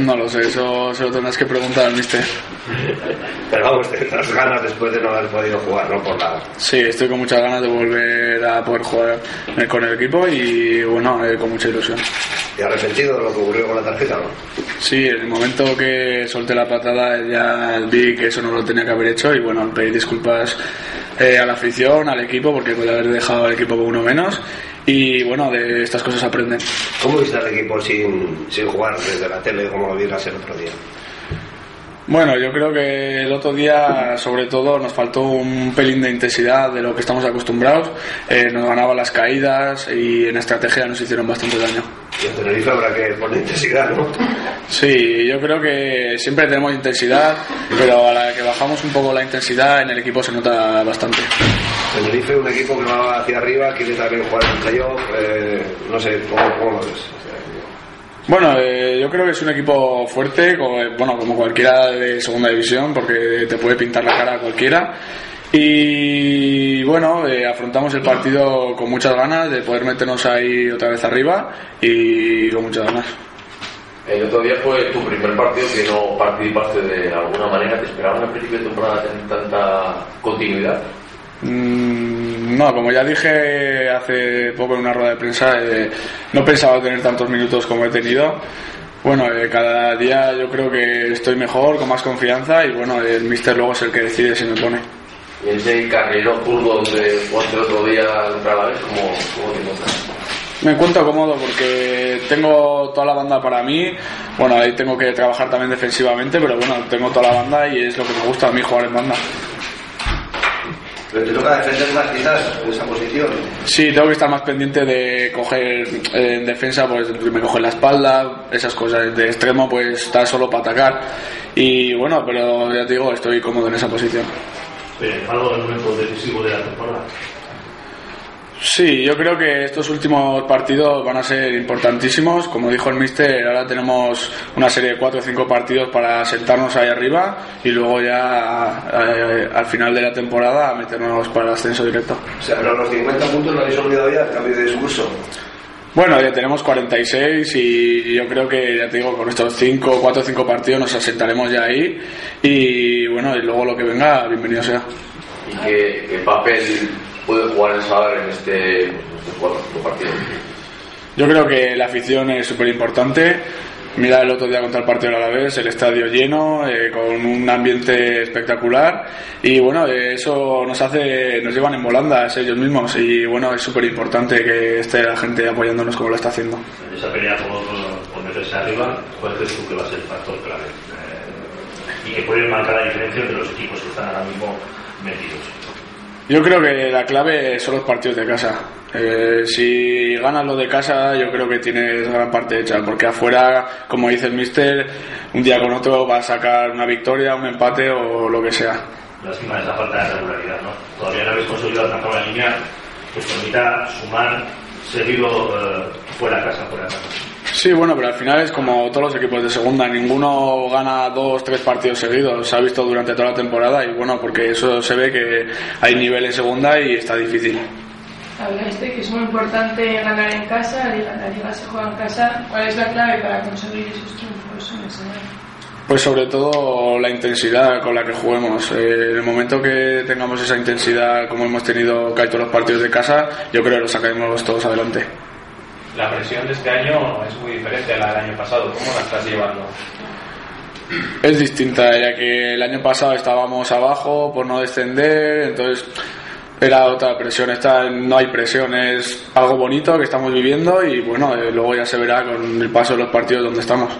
No lo sé, eso se lo tendrás que preguntar al mister. Pero vamos, tendrás ganas después de no haber podido jugar, ¿no? Por la... Sí, estoy con muchas ganas de volver a poder jugar con el equipo y bueno, eh, con mucha ilusión. ¿Y arrepentido de lo que ocurrió con la tarjeta, no? Sí, en el momento que solté la patada ya vi que eso no lo tenía que haber hecho y bueno, pedí disculpas eh, a la afición, al equipo, porque puede haber dejado al equipo con uno menos y bueno, de estas cosas aprenden. ¿Cómo viste al equipo sin, sin jugar desde la tele como lo vieras el otro día? Bueno, yo creo que el otro día, sobre todo, nos faltó un pelín de intensidad de lo que estamos acostumbrados. Eh, nos ganaban las caídas y en estrategia nos hicieron bastante daño. Y en Tenerife habrá que poner intensidad, ¿no? Sí, yo creo que siempre tenemos intensidad, pero a la que bajamos un poco la intensidad en el equipo se nota bastante. Tenerife, un equipo que va hacia arriba, quiere también jugar en playoff, eh, no sé, ¿cómo, cómo lo ves? Bueno, eh, yo creo que es un equipo fuerte, como, bueno, como cualquiera de segunda división, porque te puede pintar la cara a cualquiera. Y bueno, eh, afrontamos el partido con muchas ganas de poder meternos ahí otra vez arriba y con muchas ganas. El otro día fue tu primer partido que no participaste de alguna manera. ¿Te esperaban al principio de temporada tener tanta continuidad? Mm, no, como ya dije hace poco en una rueda de prensa, eh, no pensaba tener tantos minutos como he tenido. Bueno, eh, cada día yo creo que estoy mejor, con más confianza y bueno, el mister luego es el que decide si me pone. Y ese carrero zurdo donde el otro día contra la vez, ¿cómo, cómo te encuentras? Me encuentro cómodo porque tengo toda la banda para mí. Bueno, ahí tengo que trabajar también defensivamente, pero bueno, tengo toda la banda y es lo que me gusta a mí jugar en banda. Pero te toca defender más quizás en esa posición. Sí, tengo que estar más pendiente de coger eh, en defensa, pues me cogen la espalda, esas cosas. De extremo, pues está solo para atacar. Y bueno, pero ya te digo, estoy cómodo en esa posición. Eh, algo del momento decisivo de la temporada. Sí, yo creo que estos últimos partidos van a ser importantísimos. Como dijo el mister, ahora tenemos una serie de cuatro o cinco partidos para sentarnos ahí arriba y luego ya eh, al final de la temporada meternos para el ascenso directo. O sea, pero los 50 puntos no habéis olvidado ya, cambio de discurso. Bueno, ya tenemos 46 y yo creo que, ya te digo, con estos 5, 4 o 5 partidos nos asentaremos ya ahí y bueno, y luego lo que venga, bienvenido sea. ¿Y qué, qué papel puede jugar el Sadar en este, en estos cuatro partidos? Yo creo que la afición es súper importante. Mira el otro día contra el partido de Alavés, el estadio lleno, eh, con un ambiente espectacular y bueno, eh, eso nos hace, nos llevan en volandas ellos mismos y bueno, es súper importante que esté la gente apoyándonos como lo está haciendo. En esa pelea por, por meterse arriba, ¿cuál crees tú que va a ser el factor clave? Eh, y que puede marcar la diferencia entre los equipos que están ahora mismo metidos. Yo creo que la clave son los partidos de casa. Eh, si ganas lo de casa, yo creo que tienes gran parte hecha, porque afuera, como dice el mister, un día con otro va a sacar una victoria, un empate o lo que sea. Lástima esa falta de regularidad, ¿no? Todavía no habéis conseguido alcanzar la línea que os permita sumar seguido eh, fuera de casa. Sí, bueno, pero al final es como todos los equipos de segunda, ninguno gana dos, tres partidos seguidos, se ha visto durante toda la temporada y bueno, porque eso se ve que hay nivel en segunda y está difícil. Hablaste que es muy importante ganar en casa, la liga, se juega en casa. ¿Cuál es la clave para conseguir esos triunfos en ese Pues sobre todo la intensidad con la que juguemos. Eh, en el momento que tengamos esa intensidad como hemos tenido casi todos los partidos de casa, yo creo que lo sacaremos todos adelante. La presión de este año es muy diferente a la del año pasado. ¿Cómo la estás llevando? Es distinta, ya que el año pasado estábamos abajo por no descender, entonces era otra presión. Esta no hay presión, es algo bonito que estamos viviendo y bueno, eh, luego ya se verá con el paso de los partidos donde estamos.